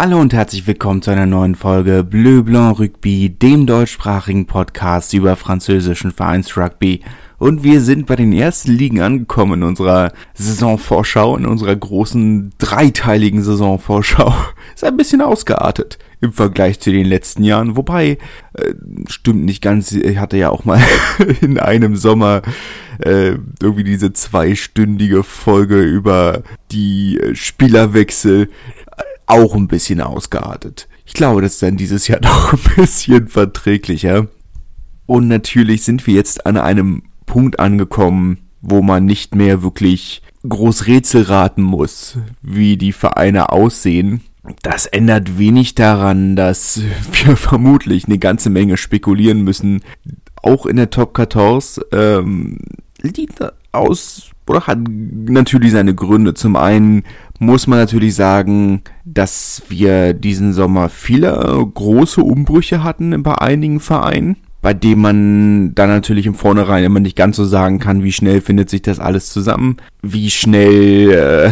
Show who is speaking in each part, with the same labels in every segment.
Speaker 1: Hallo und herzlich willkommen zu einer neuen Folge Bleu Blanc Rugby, dem deutschsprachigen Podcast über französischen Vereinsrugby. Und wir sind bei den ersten Ligen angekommen in unserer Saisonvorschau, in unserer großen dreiteiligen Saisonvorschau. Ist ein bisschen ausgeartet im Vergleich zu den letzten Jahren. Wobei, äh, stimmt nicht ganz, ich hatte ja auch mal in einem Sommer äh, irgendwie diese zweistündige Folge über die äh, Spielerwechsel auch ein bisschen ausgeartet. Ich glaube, das ist dann dieses Jahr noch ein bisschen verträglicher. Und natürlich sind wir jetzt an einem Punkt angekommen, wo man nicht mehr wirklich groß Rätsel raten muss, wie die Vereine aussehen. Das ändert wenig daran, dass wir vermutlich eine ganze Menge spekulieren müssen. Auch in der Top 14 ähm, liegt aus oder hat natürlich seine Gründe. Zum einen muss man natürlich sagen, dass wir diesen Sommer viele große Umbrüche hatten bei einigen Vereinen, bei denen man dann natürlich im Vornherein immer nicht ganz so sagen kann, wie schnell findet sich das alles zusammen, wie schnell äh,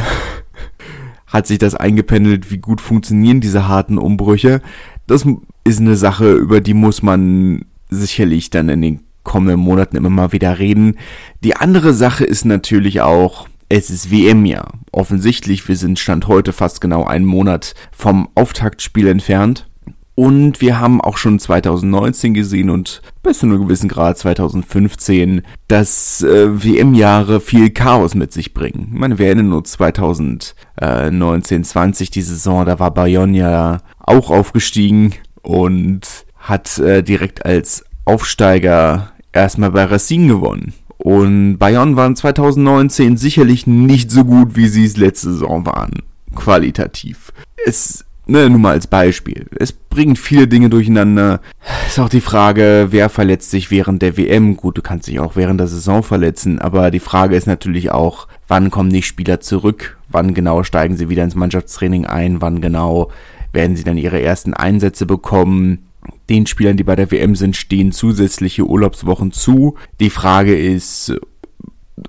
Speaker 1: hat sich das eingependelt, wie gut funktionieren diese harten Umbrüche. Das ist eine Sache, über die muss man sicherlich dann in den kommenden Monaten immer mal wieder reden. Die andere Sache ist natürlich auch, es ist WM-Jahr. Offensichtlich, wir sind Stand heute fast genau einen Monat vom Auftaktspiel entfernt. Und wir haben auch schon 2019 gesehen und bis zu einem gewissen Grad 2015, dass äh, WM-Jahre viel Chaos mit sich bringen. Ich meine, wir erinnern uns 2019, 20 die Saison, da war Bayonne ja auch aufgestiegen und hat äh, direkt als Aufsteiger erstmal bei Racine gewonnen. Und Bayern waren 2019 sicherlich nicht so gut, wie sie es letzte Saison waren. Qualitativ. Es, ne, nur mal als Beispiel. Es bringt viele Dinge durcheinander. Ist auch die Frage, wer verletzt sich während der WM? Gut, du kannst dich auch während der Saison verletzen, aber die Frage ist natürlich auch, wann kommen die Spieler zurück? Wann genau steigen sie wieder ins Mannschaftstraining ein? Wann genau werden sie dann ihre ersten Einsätze bekommen? Den Spielern, die bei der WM sind, stehen zusätzliche Urlaubswochen zu. Die Frage ist,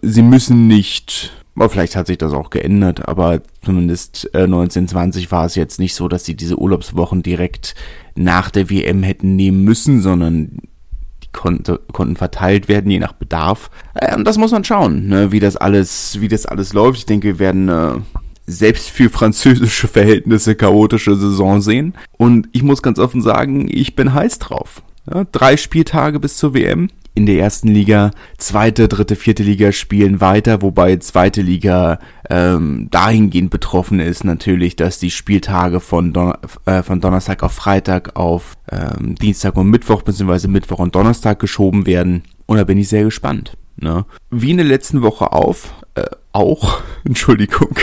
Speaker 1: sie müssen nicht, vielleicht hat sich das auch geändert, aber zumindest äh, 1920 war es jetzt nicht so, dass sie diese Urlaubswochen direkt nach der WM hätten nehmen müssen, sondern die konnte, konnten verteilt werden, je nach Bedarf. Äh, und das muss man schauen, ne, wie das alles, wie das alles läuft. Ich denke, wir werden äh, selbst für französische Verhältnisse chaotische Saison sehen. Und ich muss ganz offen sagen, ich bin heiß drauf. Ja, drei Spieltage bis zur WM in der ersten Liga. Zweite, dritte, vierte Liga spielen weiter, wobei zweite Liga ähm, dahingehend betroffen ist natürlich, dass die Spieltage von, Don äh, von Donnerstag auf Freitag auf ähm, Dienstag und Mittwoch beziehungsweise Mittwoch und Donnerstag geschoben werden. Und da bin ich sehr gespannt. Ne? Wie in der letzten Woche auf, äh, auch, Entschuldigung,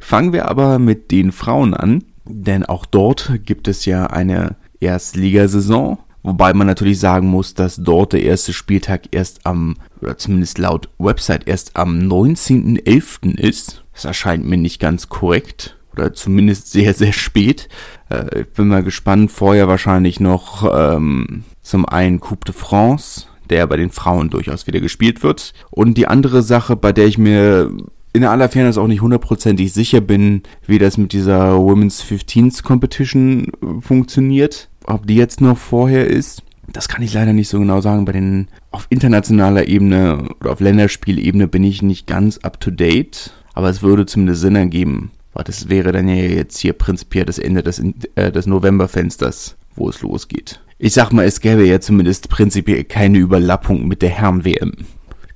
Speaker 1: fangen wir aber mit den Frauen an, denn auch dort gibt es ja eine Erstligasaison, wobei man natürlich sagen muss, dass dort der erste Spieltag erst am, oder zumindest laut Website erst am 19.11. ist. Das erscheint mir nicht ganz korrekt oder zumindest sehr, sehr spät. Äh, ich bin mal gespannt, vorher wahrscheinlich noch ähm, zum einen Coupe de France, der bei den Frauen durchaus wieder gespielt wird. Und die andere Sache, bei der ich mir in aller Fairness auch nicht hundertprozentig sicher bin, wie das mit dieser Women's 15s Competition äh, funktioniert. Ob die jetzt noch vorher ist, das kann ich leider nicht so genau sagen. Bei den auf internationaler Ebene oder auf Länderspielebene bin ich nicht ganz up to date, aber es würde zumindest Sinn ergeben. Weil das wäre dann ja jetzt hier prinzipiell das Ende des, äh, des Novemberfensters, wo es losgeht. Ich sag mal, es gäbe ja zumindest prinzipiell keine Überlappung mit der Herren-WM.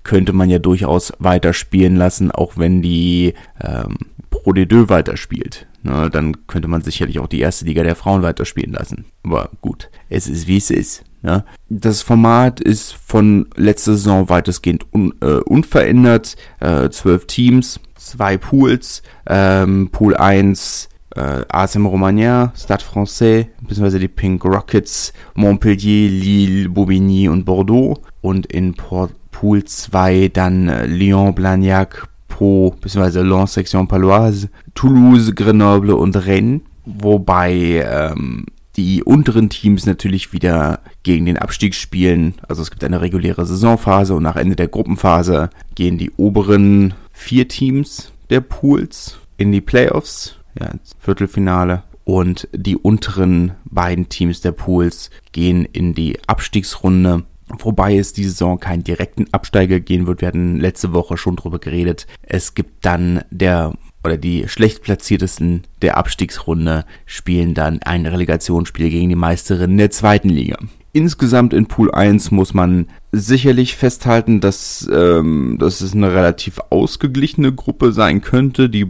Speaker 1: Könnte man ja durchaus weiterspielen lassen, auch wenn die ähm, Pro de Deux weiterspielt. Na, dann könnte man sicherlich auch die erste Liga der Frauen weiterspielen lassen. Aber gut, es ist wie es ist. Ja. Das Format ist von letzter Saison weitestgehend un, äh, unverändert. Äh, zwölf Teams, zwei Pools. Ähm, Pool 1 äh, ASM Romagna, Stade Francais, beziehungsweise die Pink Rockets, Montpellier, Lille, Bobigny und Bordeaux. Und in Port Pool 2 dann äh, Lyon, Blagnac, Pau, beziehungsweise Lens, Section Paloise, Toulouse, Grenoble und Rennes. Wobei ähm, die unteren Teams natürlich wieder gegen den Abstieg spielen. Also es gibt eine reguläre Saisonphase und nach Ende der Gruppenphase gehen die oberen vier Teams der Pools in die Playoffs ja, ins Viertelfinale. und die unteren beiden Teams der Pools gehen in die Abstiegsrunde. Wobei es diese Saison keinen direkten Absteiger gehen wird. Wir hatten letzte Woche schon drüber geredet. Es gibt dann der oder die schlecht platziertesten der Abstiegsrunde spielen dann ein Relegationsspiel gegen die Meisterin der zweiten Liga. Insgesamt in Pool 1 muss man sicherlich festhalten, dass, ähm, dass es eine relativ ausgeglichene Gruppe sein könnte, die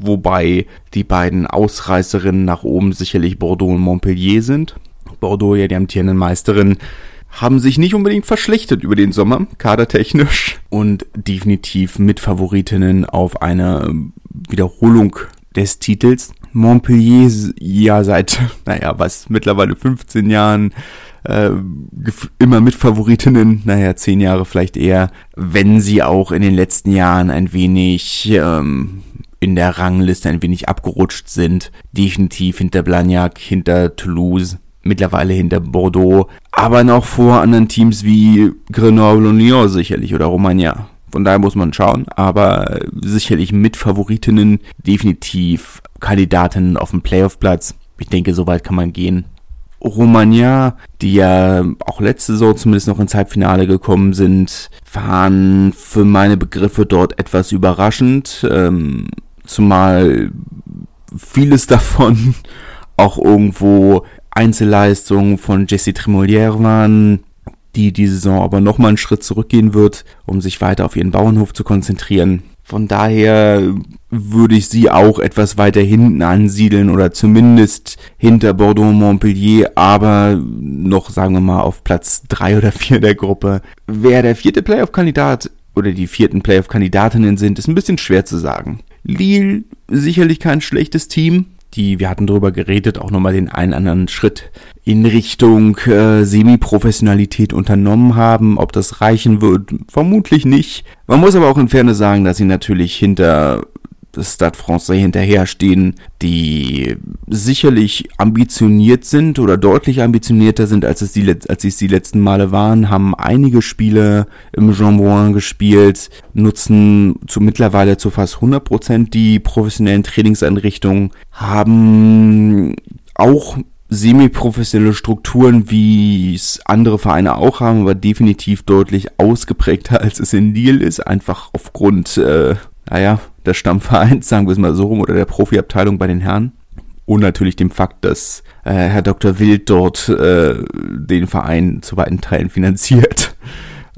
Speaker 1: wobei die beiden Ausreißerinnen nach oben sicherlich Bordeaux und Montpellier sind. Bordeaux ja die amtierenden Meisterin haben sich nicht unbedingt verschlechtert über den Sommer, kadertechnisch. Und definitiv Mitfavoritinnen auf eine Wiederholung des Titels. Montpellier ja seit, naja, was, mittlerweile 15 Jahren äh, immer Mitfavoritinnen, naja, 10 Jahre vielleicht eher, wenn sie auch in den letzten Jahren ein wenig ähm, in der Rangliste ein wenig abgerutscht sind. Definitiv hinter Blagnac, hinter Toulouse, mittlerweile hinter Bordeaux, aber noch vor anderen Teams wie Grenoble und Lyon sicherlich oder Romagna. Von daher muss man schauen, aber sicherlich mit Favoritinnen, definitiv Kandidatinnen auf dem Playoff-Platz. Ich denke, so weit kann man gehen. Romagna, die ja auch letzte Saison zumindest noch ins Halbfinale gekommen sind, waren für meine Begriffe dort etwas überraschend. Ähm, zumal vieles davon auch irgendwo Einzelleistungen von Jesse Tremolière waren, die die Saison aber nochmal einen Schritt zurückgehen wird, um sich weiter auf ihren Bauernhof zu konzentrieren. Von daher würde ich sie auch etwas weiter hinten ansiedeln oder zumindest hinter Bordeaux Montpellier, aber noch, sagen wir mal, auf Platz drei oder vier der Gruppe. Wer der vierte Playoff-Kandidat oder die vierten Playoff-Kandidatinnen sind, ist ein bisschen schwer zu sagen. Lille sicherlich kein schlechtes Team. Die, wir hatten darüber geredet, auch nochmal den einen anderen Schritt in Richtung äh, Semi-Professionalität unternommen haben. Ob das reichen wird, vermutlich nicht. Man muss aber auch in Ferne sagen, dass sie natürlich hinter Stade Francais hinterherstehen, die sicherlich ambitioniert sind oder deutlich ambitionierter sind, als es die, als es die letzten Male waren, haben einige Spiele im Jambouin gespielt, nutzen zu mittlerweile zu fast 100% die professionellen Trainingseinrichtungen, haben auch semi-professionelle Strukturen, wie es andere Vereine auch haben, aber definitiv deutlich ausgeprägter, als es in Lille ist, einfach aufgrund äh, naja, des Stammvereins, sagen wir es mal so rum, oder der Profiabteilung bei den Herren. Und natürlich dem Fakt, dass äh, Herr Dr. Wild dort äh, den Verein zu weiten Teilen finanziert.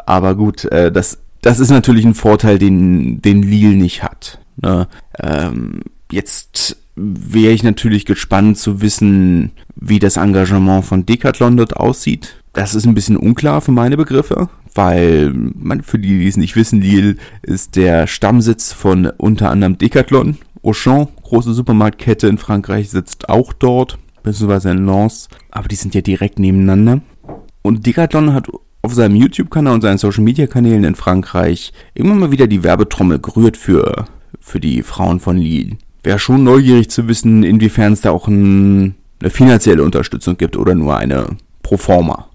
Speaker 1: Aber gut, äh, das, das ist natürlich ein Vorteil, den, den Lille nicht hat. Ne? Ähm, jetzt wäre ich natürlich gespannt zu wissen, wie das Engagement von Decathlon dort aussieht. Das ist ein bisschen unklar für meine Begriffe weil man, für die, die es nicht wissen, Lille ist der Stammsitz von unter anderem Decathlon. Auchan, große Supermarktkette in Frankreich, sitzt auch dort, beziehungsweise in Lens, aber die sind ja direkt nebeneinander. Und Decathlon hat auf seinem YouTube-Kanal und seinen Social-Media-Kanälen in Frankreich immer mal wieder die Werbetrommel gerührt für, für die Frauen von Lille. Wäre schon neugierig zu wissen, inwiefern es da auch ein, eine finanzielle Unterstützung gibt oder nur eine Proforma. Ja, das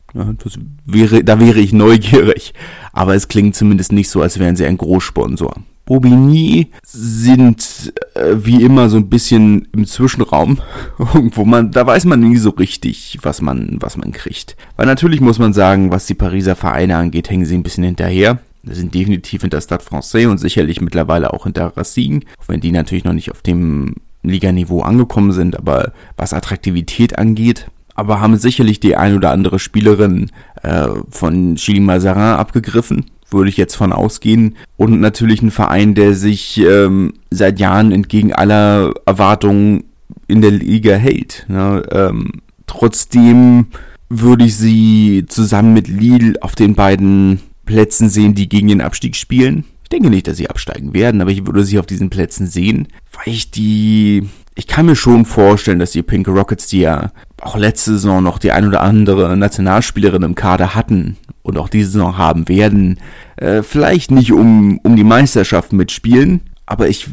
Speaker 1: wäre, da wäre ich neugierig. Aber es klingt zumindest nicht so, als wären sie ein Großsponsor. Bobigny sind äh, wie immer so ein bisschen im Zwischenraum, wo man, da weiß man nie so richtig, was man, was man kriegt. Weil natürlich muss man sagen, was die Pariser Vereine angeht, hängen sie ein bisschen hinterher. Sie sind definitiv hinter Stade Francais und sicherlich mittlerweile auch hinter Racing, auch wenn die natürlich noch nicht auf dem Liganiveau angekommen sind, aber was Attraktivität angeht, aber haben sicherlich die ein oder andere Spielerin äh, von Chili Mazarin abgegriffen, würde ich jetzt von ausgehen. Und natürlich ein Verein, der sich ähm, seit Jahren entgegen aller Erwartungen in der Liga hält. Ne? Ähm, trotzdem würde ich sie zusammen mit Lille auf den beiden Plätzen sehen, die gegen den Abstieg spielen. Ich denke nicht, dass sie absteigen werden, aber ich würde sie auf diesen Plätzen sehen, weil ich die ich kann mir schon vorstellen, dass die Pink Rockets, die ja auch letzte Saison noch die ein oder andere Nationalspielerin im Kader hatten und auch diese Saison haben werden, äh, vielleicht nicht um, um die Meisterschaft mitspielen, aber ich,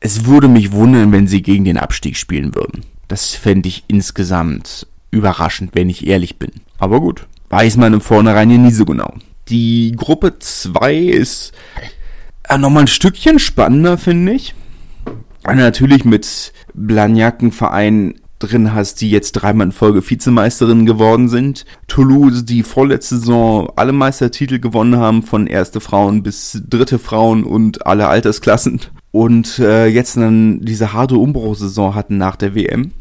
Speaker 1: es würde mich wundern, wenn sie gegen den Abstieg spielen würden. Das fände ich insgesamt überraschend, wenn ich ehrlich bin. Aber gut, weiß man im Vornherein ja nie so genau. Die Gruppe 2 ist äh, nochmal ein Stückchen spannender, finde ich. Natürlich mit Blagnac ein Verein, drin hast, die jetzt dreimal in Folge Vizemeisterin geworden sind. Toulouse, die vorletzte Saison alle Meistertitel gewonnen haben, von erste Frauen bis dritte Frauen und alle Altersklassen. Und äh, jetzt dann diese harte Umbruchsaison hatten nach der WM.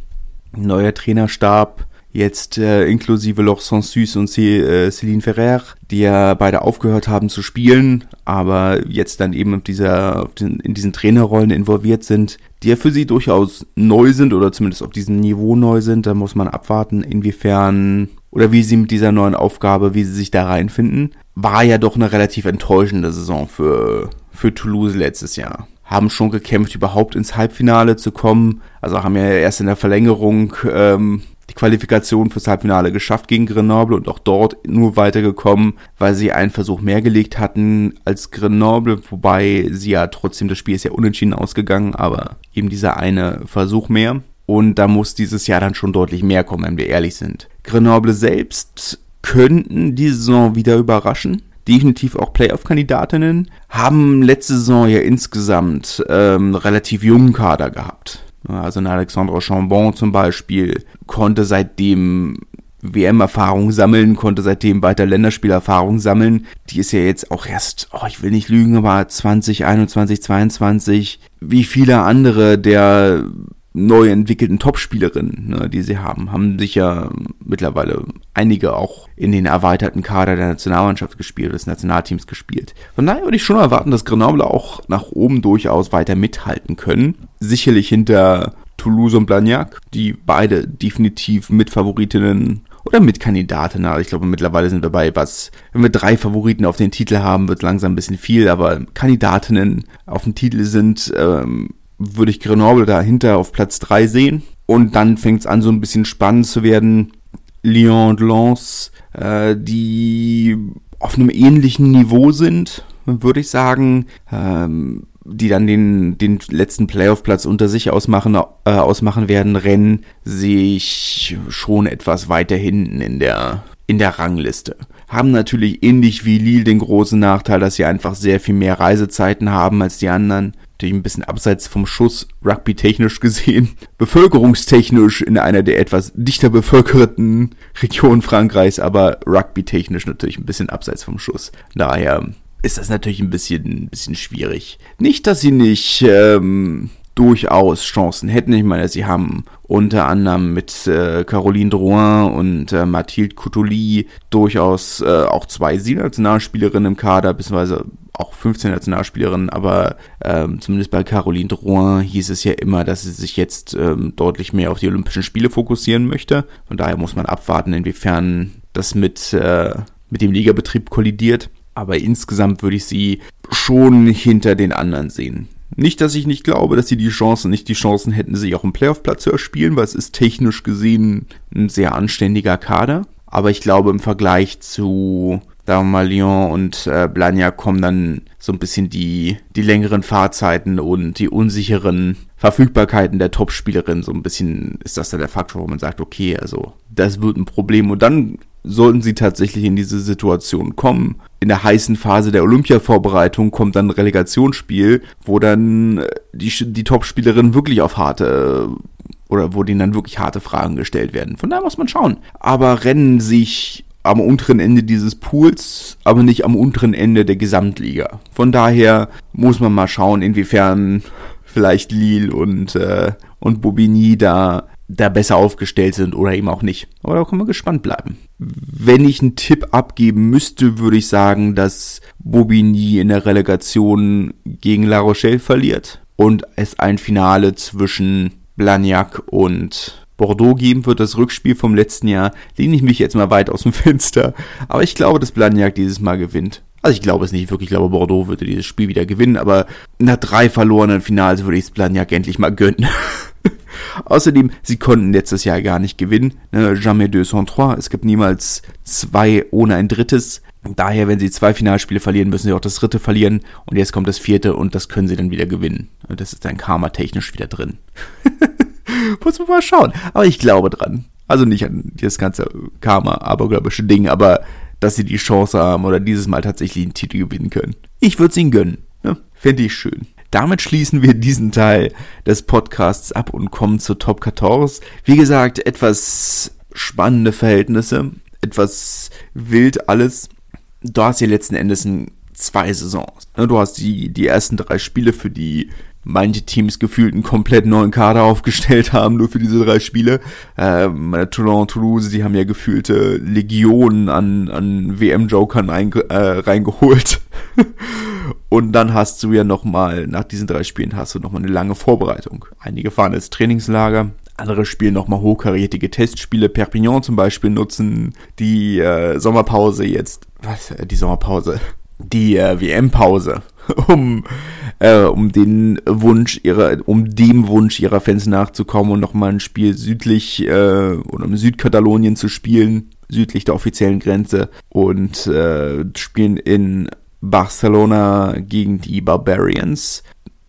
Speaker 1: Neuer Trainerstab, jetzt äh, inklusive Loch Sansus und C äh, Céline Ferrer, die ja beide aufgehört haben zu spielen, aber jetzt dann eben dieser, in diesen Trainerrollen involviert sind, die ja für sie durchaus neu sind oder zumindest auf diesem Niveau neu sind. Da muss man abwarten, inwiefern oder wie sie mit dieser neuen Aufgabe, wie sie sich da reinfinden. War ja doch eine relativ enttäuschende Saison für, für Toulouse letztes Jahr haben schon gekämpft, überhaupt ins Halbfinale zu kommen. Also haben ja erst in der Verlängerung ähm, die Qualifikation fürs Halbfinale geschafft gegen Grenoble und auch dort nur weitergekommen, weil sie einen Versuch mehr gelegt hatten als Grenoble, wobei sie ja trotzdem, das Spiel ist ja unentschieden ausgegangen, aber eben dieser eine Versuch mehr. Und da muss dieses Jahr dann schon deutlich mehr kommen, wenn wir ehrlich sind. Grenoble selbst könnten die Saison wieder überraschen definitiv auch Playoff-Kandidatinnen, haben letzte Saison ja insgesamt ähm, relativ jungen Kader gehabt. Also eine Alexandre Chambon zum Beispiel konnte seitdem WM-Erfahrung sammeln, konnte seitdem weiter Länderspielerfahrung sammeln. Die ist ja jetzt auch erst, oh, ich will nicht lügen, aber 2021, 22, wie viele andere der neu entwickelten Topspielerinnen, ne, die sie haben, haben sich ja mittlerweile einige auch in den erweiterten Kader der Nationalmannschaft gespielt, des Nationalteams gespielt. Von daher würde ich schon erwarten, dass Grenoble auch nach oben durchaus weiter mithalten können. Sicherlich hinter Toulouse und Blagnac, die beide definitiv Mitfavoritinnen oder Mitkandidatinnen. Also ich glaube, mittlerweile sind wir bei was, wenn wir drei Favoriten auf den Titel haben, wird langsam ein bisschen viel, aber Kandidatinnen auf dem Titel sind, ähm, würde ich Grenoble dahinter auf Platz 3 sehen. Und dann fängt es an, so ein bisschen spannend zu werden. Lyon und Lens, äh, die auf einem ähnlichen Niveau sind, würde ich sagen, ähm, die dann den, den letzten Playoff-Platz unter sich ausmachen, äh, ausmachen werden, rennen sich schon etwas weiter hinten in der, in der Rangliste. Haben natürlich ähnlich wie Lille den großen Nachteil, dass sie einfach sehr viel mehr Reisezeiten haben als die anderen natürlich ein bisschen abseits vom Schuss, rugby-technisch gesehen, bevölkerungstechnisch in einer der etwas dichter bevölkerten Regionen Frankreichs, aber rugby-technisch natürlich ein bisschen abseits vom Schuss. Daher ist das natürlich ein bisschen, ein bisschen schwierig. Nicht, dass sie nicht ähm, durchaus Chancen hätten. Ich meine, sie haben unter anderem mit äh, Caroline Drouin und äh, Mathilde Coutoli durchaus äh, auch zwei Nationalspielerinnen im Kader, beziehungsweise auch 15 Nationalspielerinnen, aber ähm, zumindest bei Caroline Drouin hieß es ja immer, dass sie sich jetzt ähm, deutlich mehr auf die Olympischen Spiele fokussieren möchte. Von daher muss man abwarten, inwiefern das mit, äh, mit dem Ligabetrieb kollidiert. Aber insgesamt würde ich sie schon hinter den anderen sehen. Nicht, dass ich nicht glaube, dass sie die Chancen, nicht die Chancen hätten, sich auch im Playoff-Platz zu erspielen, weil es ist technisch gesehen ein sehr anständiger Kader. Aber ich glaube, im Vergleich zu Lyon und äh, Blagnac kommen dann so ein bisschen die, die längeren Fahrzeiten und die unsicheren Verfügbarkeiten der Topspielerin. So ein bisschen ist das dann der Faktor, wo man sagt, okay, also das wird ein Problem. Und dann sollten sie tatsächlich in diese Situation kommen. In der heißen Phase der Olympia-Vorbereitung kommt dann ein Relegationsspiel, wo dann die, die Topspielerin wirklich auf harte oder wo denen dann wirklich harte Fragen gestellt werden. Von daher muss man schauen. Aber rennen sich am unteren Ende dieses Pools, aber nicht am unteren Ende der Gesamtliga. Von daher muss man mal schauen, inwiefern vielleicht Lille und, äh, und Bobigny da, da besser aufgestellt sind oder eben auch nicht. Aber da können wir gespannt bleiben. Wenn ich einen Tipp abgeben müsste, würde ich sagen, dass Bobigny in der Relegation gegen La Rochelle verliert und es ein Finale zwischen Blagnac und Bordeaux geben wird, das Rückspiel vom letzten Jahr, lehne ich mich jetzt mal weit aus dem Fenster. Aber ich glaube, dass Blagnac dieses Mal gewinnt. Also ich glaube es nicht wirklich, ich glaube Bordeaux würde dieses Spiel wieder gewinnen, aber nach drei verlorenen Finals würde ich es Blagnac endlich mal gönnen. Außerdem, sie konnten letztes Jahr gar nicht gewinnen. Ne? Jamais deux sans trois. Es gibt niemals zwei ohne ein drittes. Daher, wenn sie zwei Finalspiele verlieren, müssen sie auch das dritte verlieren. Und jetzt kommt das vierte und das können sie dann wieder gewinnen. Und das ist dann karma-technisch wieder drin. Muss man mal schauen. Aber ich glaube dran. Also nicht an das ganze Karma-abergläubische Ding, aber dass sie die Chance haben oder dieses Mal tatsächlich einen Titel gewinnen können. Ich würde es ihnen gönnen. Ne? Fände ich schön. Damit schließen wir diesen Teil des Podcasts ab und kommen zu Top 14. Wie gesagt, etwas spannende Verhältnisse, etwas wild alles. Du hast hier letzten Endes zwei Saisons. Du hast die, die ersten drei Spiele, für die manche Teams gefühlt einen komplett neuen Kader aufgestellt haben, nur für diese drei Spiele. Ähm, Toulon, Toulouse, die haben ja gefühlte Legionen an, an WM-Jokern äh, reingeholt. Und dann hast du ja nochmal, nach diesen drei Spielen hast du nochmal eine lange Vorbereitung. Einige fahren ins Trainingslager, andere spielen nochmal hochkarätige Testspiele. Perpignan zum Beispiel nutzen die äh, Sommerpause jetzt, was, äh, die Sommerpause, die äh, WM-Pause, um, äh, um den Wunsch ihrer, um dem Wunsch ihrer Fans nachzukommen und nochmal ein Spiel südlich äh, oder im Südkatalonien zu spielen, südlich der offiziellen Grenze und äh, spielen in Barcelona gegen die Barbarians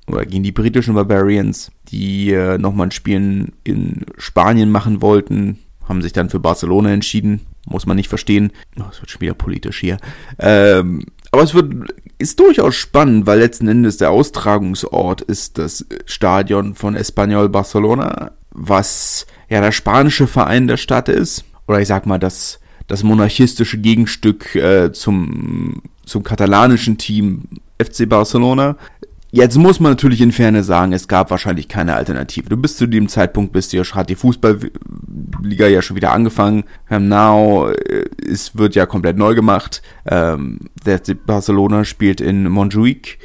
Speaker 1: oder gegen die britischen Barbarians, die äh, nochmal ein Spiel in Spanien machen wollten, haben sich dann für Barcelona entschieden. Muss man nicht verstehen. Oh, es wird schon wieder politisch hier. Ähm, aber es wird, ist durchaus spannend, weil letzten Endes der Austragungsort ist das Stadion von Espanyol Barcelona, was ja der spanische Verein der Stadt ist. Oder ich sag mal, das, das monarchistische Gegenstück äh, zum zum katalanischen Team FC Barcelona. Jetzt muss man natürlich in Ferne sagen, es gab wahrscheinlich keine Alternative. Du bist zu dem Zeitpunkt, bist ja, hat die Fußballliga ja schon wieder angefangen. Now, äh, es wird ja komplett neu gemacht. Ähm, der Barcelona spielt in Montjuic.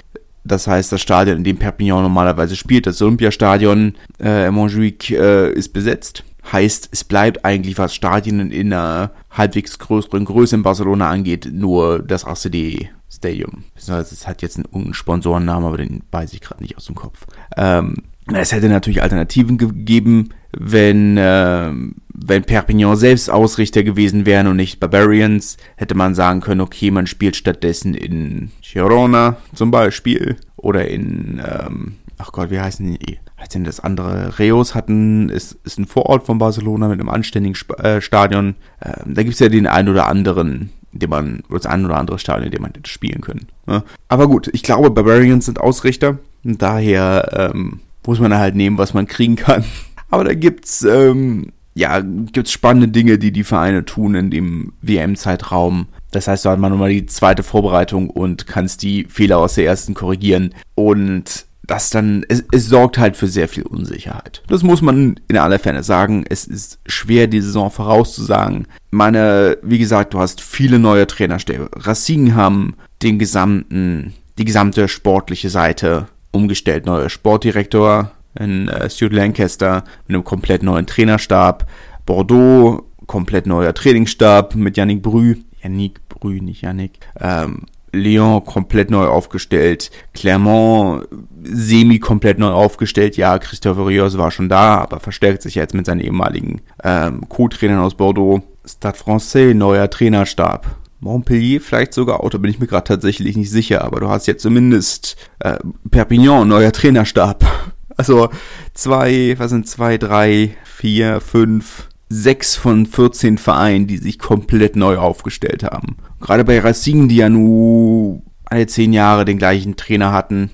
Speaker 1: Das heißt, das Stadion, in dem Perpignan normalerweise spielt, das Olympiastadion äh, in Montjuic, äh, ist besetzt. Heißt, es bleibt eigentlich, was Stadien in einer halbwegs größeren Größe in Barcelona angeht, nur das ACD Stadium. Es hat jetzt einen Sponsorennamen, aber den weiß ich gerade nicht aus dem Kopf. Ähm, es hätte natürlich Alternativen gegeben, wenn, äh, wenn Perpignan selbst Ausrichter gewesen wären und nicht Barbarians, hätte man sagen können, okay, man spielt stattdessen in Girona zum Beispiel oder in, ähm, ach Gott, wie heißen die? heißt denn das andere? Reus hatten, ist, ist ein Vorort von Barcelona mit einem anständigen Sp äh, Stadion. Ähm, da gibt's ja den einen oder anderen, den man, das ein oder andere Stadion, in dem man hätte spielen können. Ne? Aber gut, ich glaube, Barbarians sind Ausrichter. Daher ähm, muss man halt nehmen, was man kriegen kann. Aber da gibt's ähm, ja, gibt's spannende Dinge, die die Vereine tun in dem WM-Zeitraum. Das heißt, da hat man nochmal die zweite Vorbereitung und kannst die Fehler aus der ersten korrigieren. Und das dann, es, es sorgt halt für sehr viel Unsicherheit. Das muss man in aller Ferne sagen. Es ist schwer, die Saison vorauszusagen. Meine, wie gesagt, du hast viele neue Trainerstäbe. Racing haben den gesamten, die gesamte sportliche Seite umgestellt. Neuer Sportdirektor in äh, Stuart Lancaster mit einem komplett neuen Trainerstab. Bordeaux, komplett neuer Trainingsstab mit Yannick Brü. Yannick Brü, nicht Yannick. Ähm, Lyon komplett neu aufgestellt, Clermont semi komplett neu aufgestellt. Ja, Christophe Rios war schon da, aber verstärkt sich jetzt mit seinen ehemaligen ähm, Co-Trainern aus Bordeaux. Stade Francais, neuer Trainerstab. Montpellier vielleicht sogar auch, da bin ich mir gerade tatsächlich nicht sicher, aber du hast jetzt zumindest äh, Perpignan, neuer Trainerstab. Also zwei, was sind zwei, drei, vier, fünf, sechs von 14 Vereinen, die sich komplett neu aufgestellt haben. Gerade bei Racing, die ja nur alle zehn Jahre den gleichen Trainer hatten,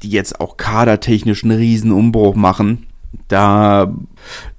Speaker 1: die jetzt auch kadertechnisch einen riesen Umbruch machen, da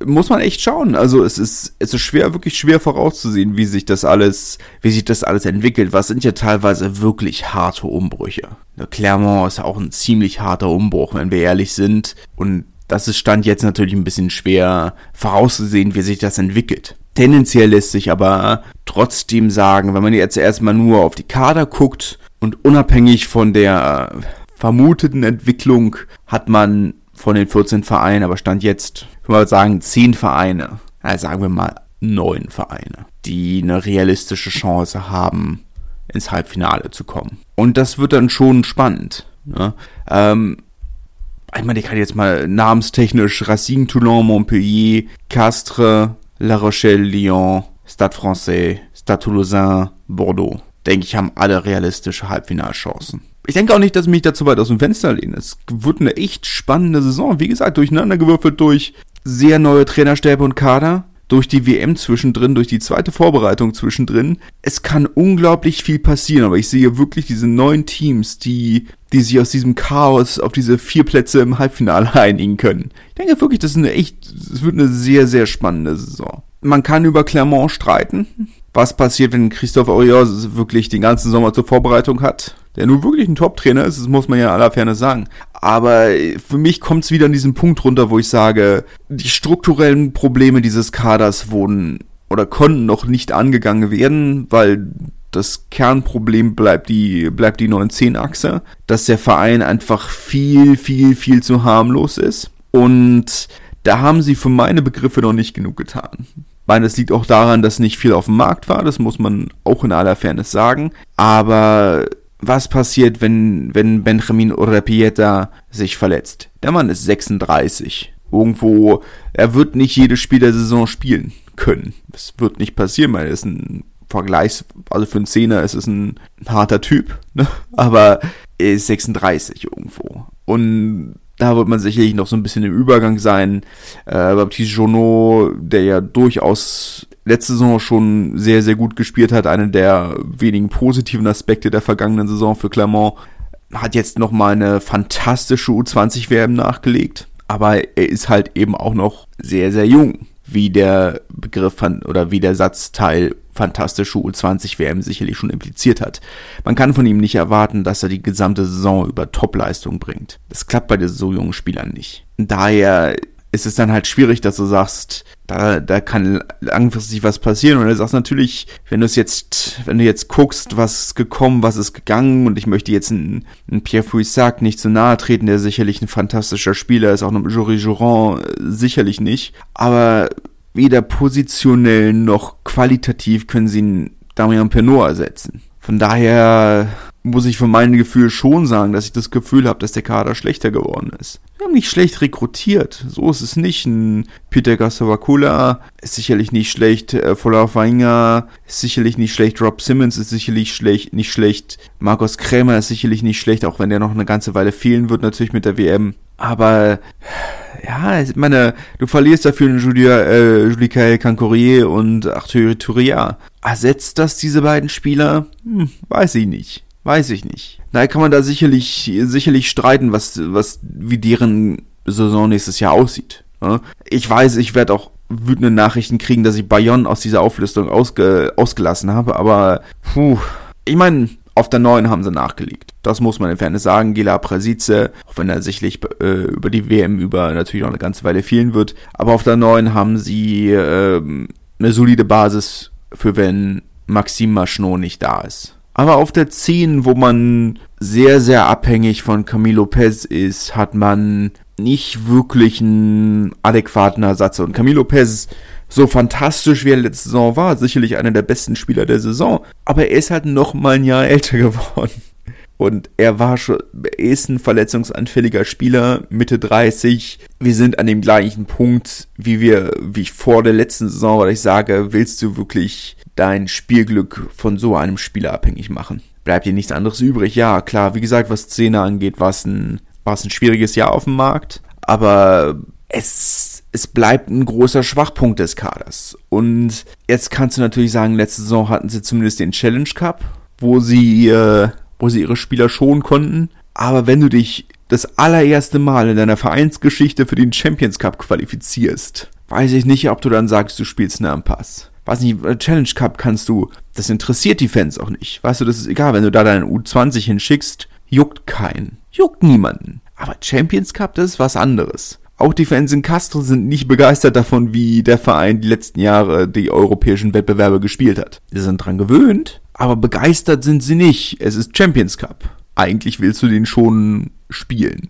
Speaker 1: muss man echt schauen. Also es ist, es ist schwer, wirklich schwer vorauszusehen, wie sich das alles, wie sich das alles entwickelt. Was sind ja teilweise wirklich harte Umbrüche. Clermont ist auch ein ziemlich harter Umbruch, wenn wir ehrlich sind. Und das ist Stand jetzt natürlich ein bisschen schwer vorauszusehen, wie sich das entwickelt. Tendenziell lässt sich aber trotzdem sagen, wenn man jetzt erstmal nur auf die Kader guckt und unabhängig von der vermuteten Entwicklung hat man von den 14 Vereinen, aber Stand jetzt, kann man sagen, 10 Vereine, also sagen wir mal 9 Vereine, die eine realistische Chance haben, ins Halbfinale zu kommen. Und das wird dann schon spannend. Ne? Ähm, ich meine, ich kann jetzt mal namenstechnisch Racine, Toulon, Montpellier, Castres, La Rochelle, Lyon, Stade Francais, Stade Toulousain, Bordeaux. Denke ich, haben alle realistische Halbfinalchancen. Ich denke auch nicht, dass ich mich da zu weit aus dem Fenster lehne. Es wird eine echt spannende Saison. Wie gesagt, durcheinandergewürfelt durch sehr neue Trainerstäbe und Kader, durch die WM zwischendrin, durch die zweite Vorbereitung zwischendrin. Es kann unglaublich viel passieren, aber ich sehe wirklich diese neuen Teams, die, die sich aus diesem Chaos auf diese vier Plätze im Halbfinale einigen können. Ich denke wirklich, das ist eine echt, es wird eine sehr, sehr spannende Saison. Man kann über Clermont streiten. Was passiert, wenn Christophe Oriol wirklich den ganzen Sommer zur Vorbereitung hat? Der nun wirklich ein Top-Trainer ist, das muss man ja in aller Ferne sagen. Aber für mich kommt es wieder an diesen Punkt runter, wo ich sage, die strukturellen Probleme dieses Kaders wurden oder konnten noch nicht angegangen werden, weil das Kernproblem bleibt die, bleibt die 9-10-Achse, dass der Verein einfach viel, viel, viel zu harmlos ist. Und da haben sie für meine Begriffe noch nicht genug getan. Meine, es liegt auch daran, dass nicht viel auf dem Markt war, das muss man auch in aller Fairness sagen. Aber was passiert, wenn, wenn Benjamin Urrepieta sich verletzt? Der Mann ist 36. Irgendwo, er wird nicht jede Spiel der Saison spielen können. Das wird nicht passieren, weil er ist ein Vergleichs, also für einen Zehner ist es ein harter Typ, ne? aber er ist 36 irgendwo. Und da wird man sicherlich noch so ein bisschen im Übergang sein. Äh, Baptiste Jonot, der ja durchaus letzte Saison schon sehr, sehr gut gespielt hat, eine der wenigen positiven Aspekte der vergangenen Saison für Clermont, hat jetzt nochmal eine fantastische U20-WM nachgelegt, aber er ist halt eben auch noch sehr, sehr jung, wie der Begriff oder wie der Satzteil fantastische U20-WM sicherlich schon impliziert hat. Man kann von ihm nicht erwarten, dass er die gesamte Saison über Topleistung bringt. Das klappt bei so jungen Spielern nicht. Daher ist es dann halt schwierig, dass du sagst, da, da kann langfristig was passieren. Und du sagst natürlich, wenn du es jetzt, wenn du jetzt guckst, was ist gekommen, was ist gegangen, und ich möchte jetzt einen, einen Pierre Fouissac nicht zu nahe treten, der sicherlich ein fantastischer Spieler ist, auch noch Jory Jouron äh, sicherlich nicht. Aber weder positionell noch qualitativ können sie einen Damian Pernod ersetzen. Von daher muss ich von meinem Gefühl schon sagen, dass ich das Gefühl habe, dass der Kader schlechter geworden ist. Wir haben nicht schlecht rekrutiert. So ist es nicht. Ein Peter Gassavakula ist sicherlich nicht schlecht. Äh, Fainga ist sicherlich nicht schlecht. Rob Simmons ist sicherlich schlecht, nicht schlecht. Markus Krämer ist sicherlich nicht schlecht, auch wenn der noch eine ganze Weile fehlen wird, natürlich mit der WM. Aber ja, ich meine, du verlierst dafür einen Julia, äh, Julikael Cancorier und Arthur Touria. Ersetzt das diese beiden Spieler? Hm, weiß ich nicht. Weiß ich nicht. Daher kann man da sicherlich, sicherlich streiten, was, was, wie deren Saison nächstes Jahr aussieht. Ne? Ich weiß, ich werde auch wütende Nachrichten kriegen, dass ich Bayonne aus dieser Auflistung ausge, ausgelassen habe, aber puh, ich meine, auf der neuen haben sie nachgelegt. Das muss man in Fairness sagen. Gila Prasice, auch wenn er sicherlich äh, über die WM über natürlich noch eine ganze Weile fehlen wird, aber auf der neuen haben sie äh, eine solide Basis für wenn Maxime Machnot nicht da ist. Aber auf der 10, wo man sehr, sehr abhängig von Camilo Lopez ist, hat man nicht wirklich einen adäquaten Ersatz. Und Camilo Lopez, so fantastisch wie er letzte Saison war, sicherlich einer der besten Spieler der Saison. Aber er ist halt noch mal ein Jahr älter geworden. Und er war schon, er ist ein verletzungsanfälliger Spieler, Mitte 30. Wir sind an dem gleichen Punkt, wie wir, wie ich vor der letzten Saison, weil ich sage, willst du wirklich dein Spielglück von so einem Spieler abhängig machen. Bleibt dir nichts anderes übrig. Ja, klar, wie gesagt, was Szene angeht, war es ein, ein schwieriges Jahr auf dem Markt, aber es, es bleibt ein großer Schwachpunkt des Kaders. Und jetzt kannst du natürlich sagen, letzte Saison hatten sie zumindest den Challenge Cup, wo sie, äh, wo sie ihre Spieler schonen konnten. Aber wenn du dich das allererste Mal in deiner Vereinsgeschichte für den Champions Cup qualifizierst, weiß ich nicht, ob du dann sagst, du spielst einen Pass weiß nicht, äh, Challenge Cup kannst du, das interessiert die Fans auch nicht. Weißt du, das ist egal, wenn du da deinen U20 hinschickst, juckt keinen. Juckt niemanden. Aber Champions Cup, das ist was anderes. Auch die Fans in Castro sind nicht begeistert davon, wie der Verein die letzten Jahre die europäischen Wettbewerbe gespielt hat. Sie sind dran gewöhnt, aber begeistert sind sie nicht. Es ist Champions Cup. Eigentlich willst du den schon spielen.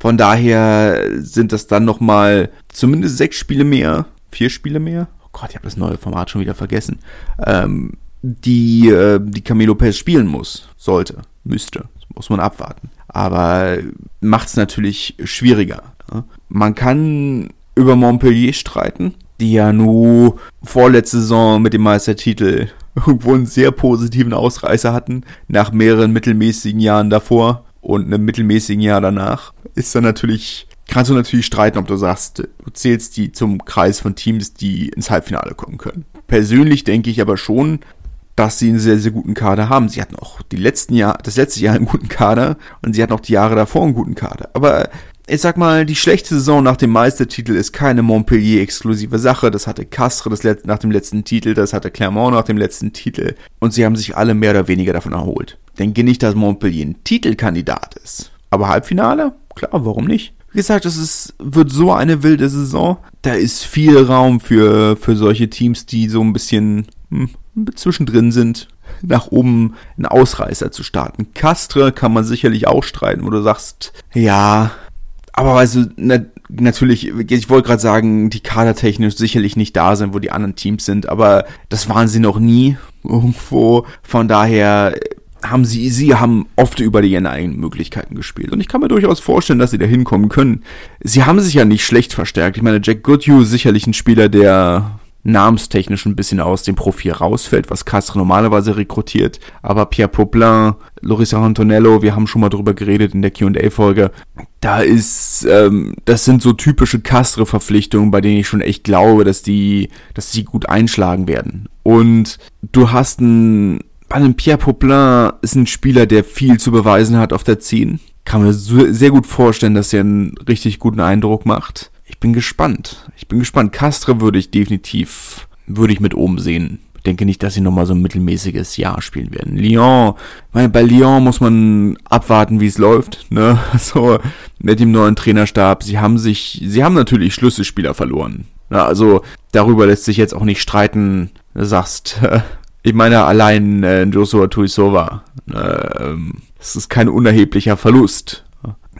Speaker 1: Von daher sind das dann nochmal zumindest sechs Spiele mehr, vier Spiele mehr, Gott, ich habe das neue Format schon wieder vergessen, ähm, die, äh, die Camilo Pez spielen muss, sollte, müsste. Muss man abwarten. Aber macht es natürlich schwieriger. Ja? Man kann über Montpellier streiten, die ja nur vorletzte Saison mit dem Meistertitel irgendwo einen sehr positiven Ausreißer hatten, nach mehreren mittelmäßigen Jahren davor und einem mittelmäßigen Jahr danach. Ist dann natürlich kannst du natürlich streiten, ob du sagst, du zählst die zum Kreis von Teams, die ins Halbfinale kommen können. Persönlich denke ich aber schon, dass sie einen sehr, sehr guten Kader haben. Sie hatten auch die letzten Jahr, das letzte Jahr einen guten Kader und sie hatten auch die Jahre davor einen guten Kader. Aber ich sag mal, die schlechte Saison nach dem Meistertitel ist keine Montpellier-exklusive Sache. Das hatte Castres nach dem letzten Titel, das hatte Clermont nach dem letzten Titel. Und sie haben sich alle mehr oder weniger davon erholt. Denke nicht, dass Montpellier ein Titelkandidat ist. Aber Halbfinale? Klar, warum nicht? Wie gesagt, es ist, wird so eine wilde Saison. Da ist viel Raum für, für solche Teams, die so ein bisschen hm, zwischendrin sind, nach oben einen Ausreißer zu starten. Castre kann man sicherlich auch streiten, wo du sagst, ja, aber weißt du, na, natürlich, ich wollte gerade sagen, die kadertechnisch sicherlich nicht da sind, wo die anderen Teams sind, aber das waren sie noch nie irgendwo. Von daher haben sie, sie haben oft über die ihren eigenen Möglichkeiten gespielt. Und ich kann mir durchaus vorstellen, dass sie da hinkommen können. Sie haben sich ja nicht schlecht verstärkt. Ich meine, Jack Goodhue ist sicherlich ein Spieler, der namenstechnisch ein bisschen aus dem Profil rausfällt, was Castre normalerweise rekrutiert. Aber Pierre Poplin, Lorisa Antonello, wir haben schon mal drüber geredet in der Q&A-Folge. Da ist, ähm, das sind so typische Castre-Verpflichtungen, bei denen ich schon echt glaube, dass die, dass die gut einschlagen werden. Und du hast einen, einem Pierre Poplin ist ein Spieler, der viel zu beweisen hat auf der 10. Kann mir sehr gut vorstellen, dass er einen richtig guten Eindruck macht ich bin gespannt. Ich bin gespannt. Castre würde ich definitiv, würde ich mit oben sehen. Ich denke nicht, dass sie nochmal so ein mittelmäßiges Jahr spielen werden. Lyon, meine, bei Lyon muss man abwarten, wie es läuft, ne? So, mit dem neuen Trainerstab. Sie haben sich, sie haben natürlich Schlüsselspieler verloren. Also, darüber lässt sich jetzt auch nicht streiten. Sagst, ich meine, allein äh, Joshua Tuisova, äh, das ist kein unerheblicher Verlust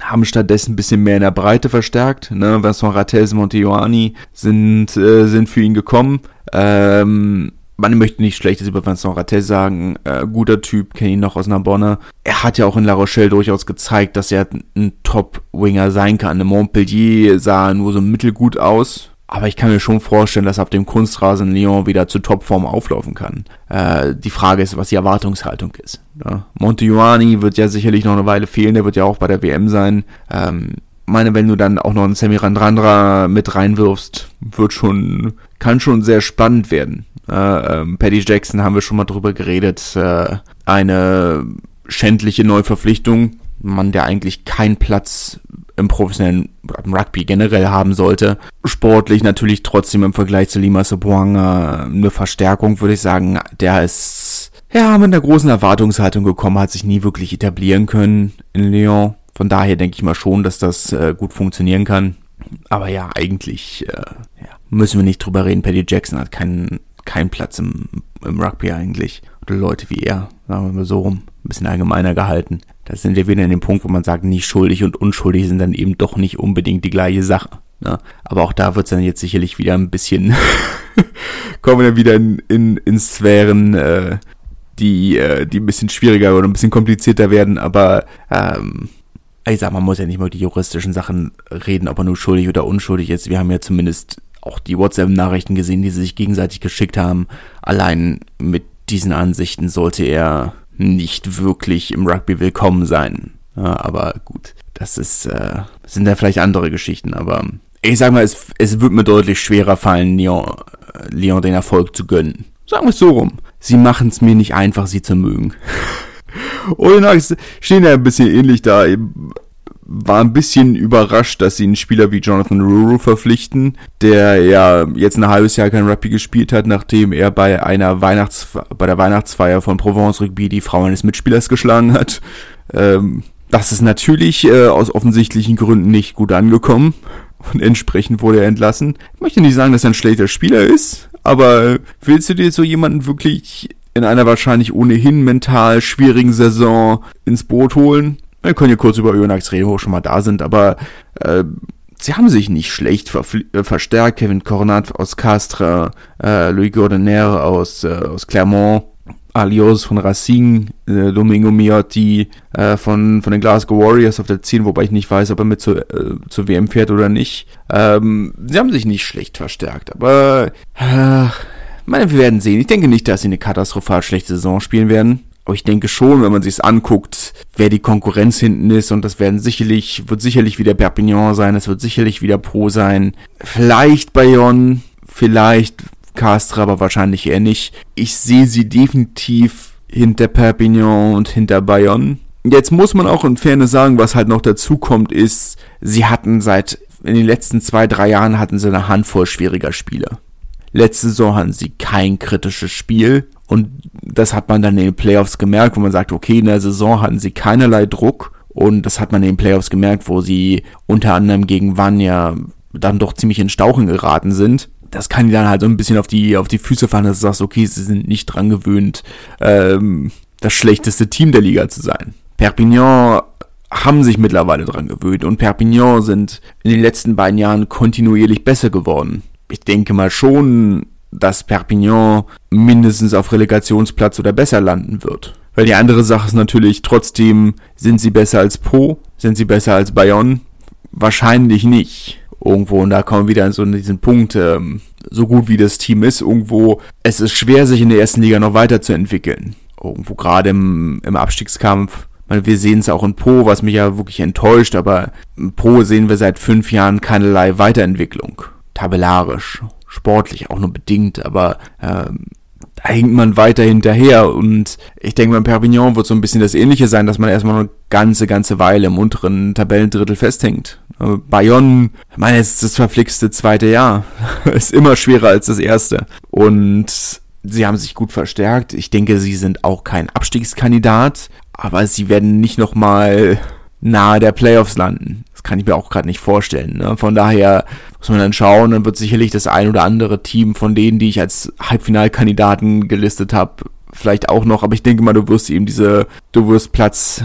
Speaker 1: haben stattdessen ein bisschen mehr in der Breite verstärkt. Ne? Vincent Rattels, Montejoani sind, äh, sind für ihn gekommen. Ähm, man möchte nicht Schlechtes über Vincent Rattels sagen. Äh, guter Typ, kenne ihn noch aus Narbonne. Er hat ja auch in La Rochelle durchaus gezeigt, dass er ein Top-Winger sein kann. Montpellier sah nur so mittelgut aus. Aber ich kann mir schon vorstellen, dass ab dem Kunstrasen Lyon wieder zu Topform auflaufen kann. Äh, die Frage ist, was die Erwartungshaltung ist. Ja. Montejuani wird ja sicherlich noch eine Weile fehlen, der wird ja auch bei der WM sein. Ähm, meine, wenn du dann auch noch einen Semirandrandra mit reinwirfst, wird schon, kann schon sehr spannend werden. Äh, ähm, Paddy Jackson haben wir schon mal drüber geredet. Äh, eine schändliche Neuverpflichtung. Mann, der eigentlich keinen Platz im professionellen Rugby generell haben sollte. Sportlich natürlich trotzdem im Vergleich zu Lima Sobuanga eine Verstärkung, würde ich sagen. Der ist ja mit einer großen Erwartungshaltung gekommen, hat sich nie wirklich etablieren können in Lyon. Von daher denke ich mal schon, dass das äh, gut funktionieren kann. Aber ja, eigentlich äh, ja, müssen wir nicht drüber reden. Paddy Jackson hat keinen, keinen Platz im, im Rugby eigentlich. Oder Leute wie er, sagen wir mal so rum, ein bisschen allgemeiner gehalten. Da sind wir wieder in dem Punkt, wo man sagt, nicht schuldig und unschuldig sind dann eben doch nicht unbedingt die gleiche Sache. Ne? Aber auch da wird es dann jetzt sicherlich wieder ein bisschen, kommen dann wieder in, in, in Sphären, äh, die, äh, die ein bisschen schwieriger oder ein bisschen komplizierter werden, aber ähm, ich sag, man muss ja nicht mal die juristischen Sachen reden, ob er nur schuldig oder unschuldig ist. Wir haben ja zumindest auch die WhatsApp-Nachrichten gesehen, die sie sich gegenseitig geschickt haben. Allein mit diesen Ansichten sollte er nicht wirklich im Rugby willkommen sein. Ja, aber gut, das ist, äh, sind ja vielleicht andere Geschichten, aber ich sag mal, es, es wird mir deutlich schwerer fallen, Lyon, äh, Lyon den Erfolg zu gönnen. Sagen wir es so rum. Sie machen es mir nicht einfach, sie zu mögen. Oyonnax stehen ja ein bisschen ähnlich da war ein bisschen überrascht, dass sie einen Spieler wie Jonathan Ruru verpflichten, der ja jetzt ein halbes Jahr kein Rugby gespielt hat, nachdem er bei einer Weihnachts bei der Weihnachtsfeier von Provence Rugby die Frau eines Mitspielers geschlagen hat. Ähm, das ist natürlich äh, aus offensichtlichen Gründen nicht gut angekommen und entsprechend wurde er entlassen. Ich möchte nicht sagen, dass er ein schlechter Spieler ist, aber willst du dir so jemanden wirklich in einer wahrscheinlich ohnehin mental schwierigen Saison ins Boot holen? Wir können ja kurz über Önax reden, wo schon mal da sind, aber äh, sie haben sich nicht schlecht äh, verstärkt. Kevin Cornat aus Castres, äh, Louis Gordoner aus, äh, aus Clermont, Alios von Racing, äh, Domingo Miotti äh, von, von den Glasgow Warriors auf der 10, wobei ich nicht weiß, ob er mit zur, äh, zur WM fährt oder nicht. Ähm, sie haben sich nicht schlecht verstärkt, aber äh, meine, wir werden sehen. Ich denke nicht, dass sie eine katastrophal schlechte Saison spielen werden. Aber ich denke schon, wenn man sich's anguckt, wer die Konkurrenz hinten ist und das werden sicherlich, wird sicherlich wieder Perpignan sein, es wird sicherlich wieder Pro sein. Vielleicht Bayonne, vielleicht Castres, aber wahrscheinlich eher nicht. Ich sehe sie definitiv hinter Perpignan und hinter Bayonne. Jetzt muss man auch in Fairness sagen, was halt noch dazu kommt, ist, sie hatten seit, in den letzten zwei, drei Jahren hatten sie eine Handvoll schwieriger Spiele. Letzte Saison hatten sie kein kritisches Spiel und das hat man dann in den Playoffs gemerkt, wo man sagt, okay, in der Saison hatten sie keinerlei Druck und das hat man in den Playoffs gemerkt, wo sie unter anderem gegen Vanya dann doch ziemlich in Stauchen geraten sind das kann die dann halt so ein bisschen auf die, auf die Füße fallen, dass du sagst, okay, sie sind nicht dran gewöhnt, ähm, das schlechteste Team der Liga zu sein. Perpignan haben sich mittlerweile dran gewöhnt und Perpignan sind in den letzten beiden Jahren kontinuierlich besser geworden. Ich denke mal schon, dass Perpignan mindestens auf Relegationsplatz oder besser landen wird. Weil die andere Sache ist natürlich, trotzdem sind sie besser als Po, sind sie besser als Bayonne? Wahrscheinlich nicht irgendwo. Und da kommen wir wieder in so diesen Punkt, ähm, so gut wie das Team ist, irgendwo, es ist schwer, sich in der ersten Liga noch weiterzuentwickeln. Irgendwo gerade im, im Abstiegskampf. Wir sehen es auch in Pro, was mich ja wirklich enttäuscht, aber in Pro sehen wir seit fünf Jahren keinerlei Weiterentwicklung. Tabellarisch, sportlich auch nur bedingt, aber ähm, da hinkt man weiter hinterher und ich denke, beim Perpignan wird so ein bisschen das Ähnliche sein, dass man erstmal eine ganze, ganze Weile im unteren Tabellendrittel festhängt. Äh, Bayonne, meine, es ist das verflixte zweite Jahr. ist immer schwerer als das erste. Und sie haben sich gut verstärkt. Ich denke, sie sind auch kein Abstiegskandidat, aber sie werden nicht nochmal nahe der Playoffs landen. Kann ich mir auch gerade nicht vorstellen. Ne? Von daher muss man dann schauen, dann wird sicherlich das ein oder andere Team von denen, die ich als Halbfinalkandidaten gelistet habe, vielleicht auch noch, aber ich denke mal, du wirst eben diese, du wirst Platz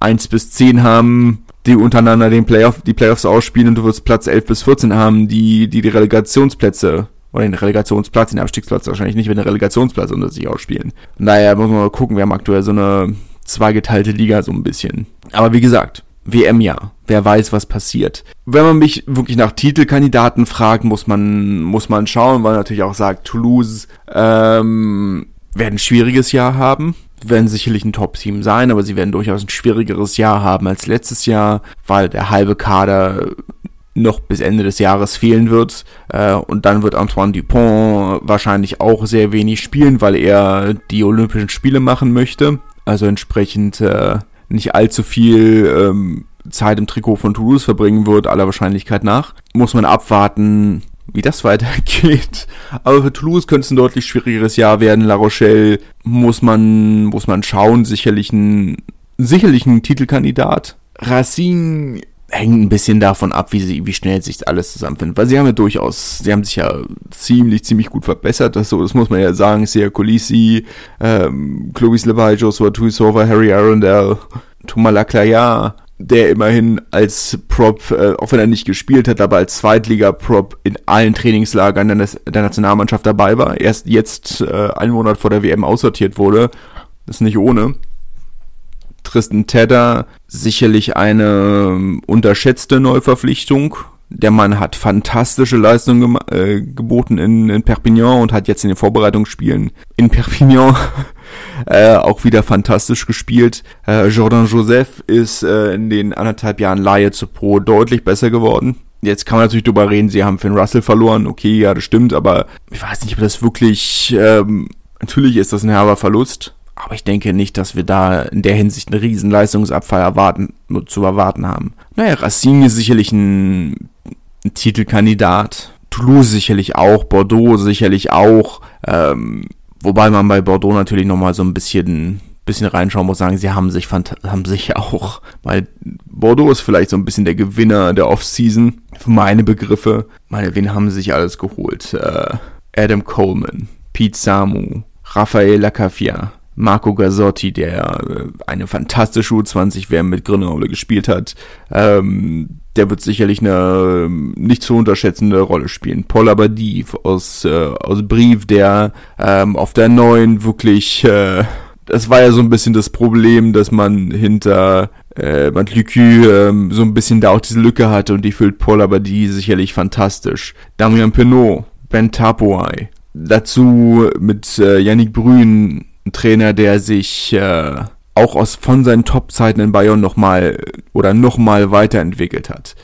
Speaker 1: 1 bis 10 haben, die untereinander den Playoff, die Playoffs ausspielen und du wirst Platz 11 bis 14 haben, die, die die Relegationsplätze oder den Relegationsplatz, den Abstiegsplatz wahrscheinlich nicht, wenn der Relegationsplatz unter sich ausspielen. Von daher muss man mal gucken, wir haben aktuell so eine zweigeteilte Liga so ein bisschen. Aber wie gesagt, WM ja. Wer weiß, was passiert. Wenn man mich wirklich nach Titelkandidaten fragt, muss man, muss man schauen, weil natürlich auch sagt, Toulouse ähm, werden ein schwieriges Jahr haben werden sicherlich ein Top-Team sein, aber sie werden durchaus ein schwierigeres Jahr haben als letztes Jahr, weil der halbe Kader noch bis Ende des Jahres fehlen wird. Äh, und dann wird Antoine Dupont wahrscheinlich auch sehr wenig spielen, weil er die Olympischen Spiele machen möchte. Also entsprechend äh, nicht allzu viel ähm, Zeit im Trikot von Toulouse verbringen wird, aller Wahrscheinlichkeit nach. Muss man abwarten, wie das weitergeht. Aber für Toulouse könnte es ein deutlich schwierigeres Jahr werden. La Rochelle muss man, muss man schauen. Sicherlich ein, sicherlich ein Titelkandidat. Racine hängt ein bisschen davon ab, wie sie, wie schnell sich alles zusammenfindet. Weil sie haben ja durchaus, sie haben sich ja ziemlich, ziemlich gut verbessert. Das, so, das muss man ja sagen. Sia Colisi, ähm, Clovis Levi, Joshua Tuisova, Harry Arundel, Thomas Laclaya, der immerhin als Prop, äh, auch wenn er nicht gespielt hat, aber als Zweitliga-Prop in allen Trainingslagern der, der, Nationalmannschaft dabei war. Erst jetzt, äh, einen Monat vor der WM aussortiert wurde. Das ist nicht ohne. Tristan Tedder, sicherlich eine ähm, unterschätzte Neuverpflichtung. Der Mann hat fantastische Leistungen äh, geboten in, in Perpignan und hat jetzt in den Vorbereitungsspielen in Perpignan äh, auch wieder fantastisch gespielt. Äh, Jordan Joseph ist äh, in den anderthalb Jahren Laie zu Pro deutlich besser geworden. Jetzt kann man natürlich drüber reden, sie haben Finn Russell verloren. Okay, ja, das stimmt, aber ich weiß nicht, ob das wirklich, ähm, natürlich ist das ein herber Verlust. Aber ich denke nicht, dass wir da in der Hinsicht einen riesen Leistungsabfall erwarten, zu erwarten haben. Naja, Racine ist sicherlich ein, ein Titelkandidat. Toulouse sicherlich auch, Bordeaux sicherlich auch. Ähm, Wobei man bei Bordeaux natürlich nochmal so ein bisschen, bisschen reinschauen muss, sagen, sie haben sich, haben sich auch, weil Bordeaux ist vielleicht so ein bisschen der Gewinner der Offseason, für meine Begriffe. Meine, wen haben sie sich alles geholt? Äh, Adam Coleman, Pete Samu, Raphael Lacafia, Marco Gazzotti, der äh, eine fantastische U20-WM mit Grenoble gespielt hat, ähm, der wird sicherlich eine ähm, nicht zu unterschätzende Rolle spielen. Paul Abadie aus, äh, aus Brief, der ähm, auf der neuen wirklich, äh, das war ja so ein bisschen das Problem, dass man hinter äh, Matlucu ähm, so ein bisschen da auch diese Lücke hatte und die füllt Paul Abadie sicherlich fantastisch. Damian Penault, Ben Tapoai, dazu mit äh, Yannick Brün ein Trainer, der sich äh, auch aus von seinen Top-Zeiten in Bayern nochmal oder nochmal weiterentwickelt hat.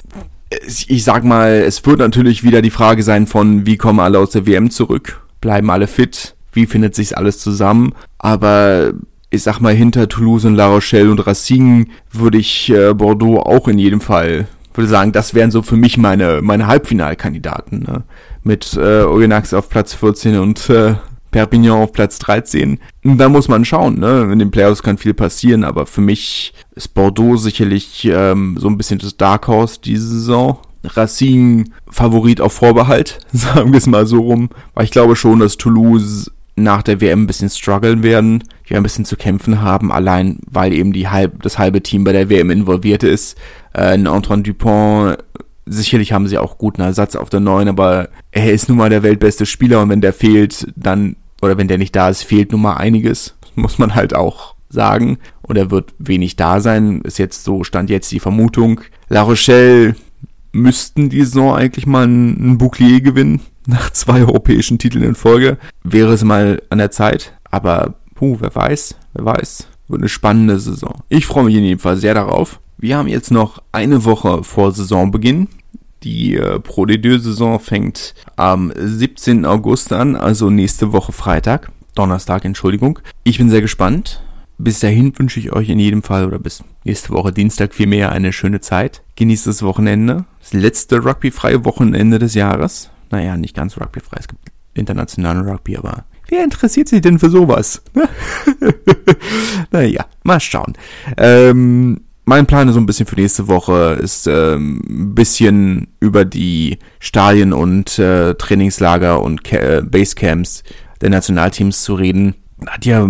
Speaker 1: Ich sag mal, es wird natürlich wieder die Frage sein von, wie kommen alle aus der WM zurück? Bleiben alle fit? Wie findet sich alles zusammen? Aber ich sag mal, hinter Toulouse und La Rochelle und Racine würde ich äh, Bordeaux auch in jedem Fall, würde sagen, das wären so für mich meine, meine Halbfinalkandidaten. Ne? Mit äh, Oyonnax auf Platz 14 und äh, Perpignan auf Platz 13. Da muss man schauen, ne? In den Playoffs kann viel passieren, aber für mich ist Bordeaux sicherlich ähm, so ein bisschen das Dark Horse diese Saison. Racine Favorit auf Vorbehalt, sagen wir es mal so rum. Weil ich glaube schon, dass Toulouse nach der WM ein bisschen strugglen werden, die ein bisschen zu kämpfen haben, allein weil eben die halb, das halbe Team bei der WM involviert ist. Äh, Antoine Dupont, sicherlich haben sie auch guten Ersatz auf der neuen, aber er ist nun mal der weltbeste Spieler und wenn der fehlt, dann, oder wenn der nicht da ist, fehlt nun mal einiges. muss man halt auch sagen. Und er wird wenig da sein, ist jetzt so, stand jetzt die Vermutung. La Rochelle müssten die Saison eigentlich mal einen Bouclier gewinnen nach zwei europäischen Titeln in Folge. Wäre es mal an der Zeit. Aber, puh, wer weiß, wer weiß. Wird eine spannende Saison. Ich freue mich in jedem Fall sehr darauf. Wir haben jetzt noch eine Woche vor Saisonbeginn. Die äh, Pro D2-Saison fängt am 17. August an, also nächste Woche Freitag. Donnerstag, Entschuldigung. Ich bin sehr gespannt. Bis dahin wünsche ich euch in jedem Fall oder bis nächste Woche Dienstag vielmehr eine schöne Zeit. Genießt das Wochenende. Das letzte rugbyfreie Wochenende des Jahres naja, nicht ganz rugbyfrei. Es gibt internationalen Rugby, aber wer interessiert sich denn für sowas? naja, mal schauen. Ähm, mein Plan ist so ein bisschen für nächste Woche ist ähm, ein bisschen über die Stadien und äh, Trainingslager und Ca äh, Basecamps der Nationalteams zu reden. Hat ja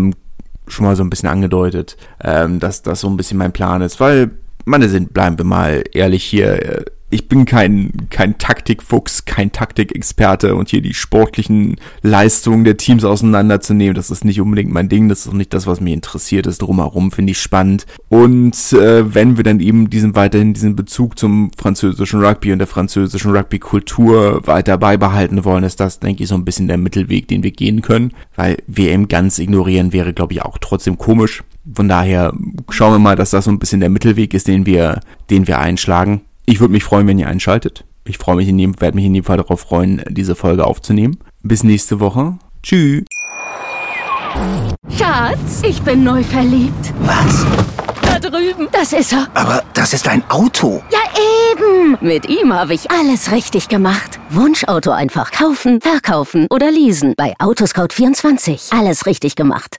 Speaker 1: schon mal so ein bisschen angedeutet, ähm, dass das so ein bisschen mein Plan ist, weil meine sind, bleiben wir mal ehrlich hier, ich bin kein, kein Taktikfuchs, kein Taktikexperte und hier die sportlichen Leistungen der Teams auseinanderzunehmen, das ist nicht unbedingt mein Ding, das ist auch nicht das, was mich interessiert, das drumherum finde ich spannend. Und äh, wenn wir dann eben diesen weiterhin diesen Bezug zum französischen Rugby und der französischen Rugby-Kultur weiter beibehalten wollen, ist das, denke ich, so ein bisschen der Mittelweg, den wir gehen können, weil WM ganz ignorieren wäre, glaube ich, auch trotzdem komisch. Von daher schauen wir mal, dass das so ein bisschen der Mittelweg ist, den wir, den wir einschlagen. Ich würde mich freuen, wenn ihr einschaltet. Ich freue mich in jedem, werde mich in jedem Fall darauf freuen, diese Folge aufzunehmen. Bis nächste Woche. Tschüss.
Speaker 2: Schatz, ich bin neu verliebt.
Speaker 3: Was?
Speaker 2: Da drüben. Das ist er.
Speaker 3: Aber das ist ein Auto.
Speaker 2: Ja, eben. Mit ihm habe ich alles richtig gemacht. Wunschauto einfach kaufen, verkaufen oder leasen. Bei Autoscout24. Alles richtig gemacht.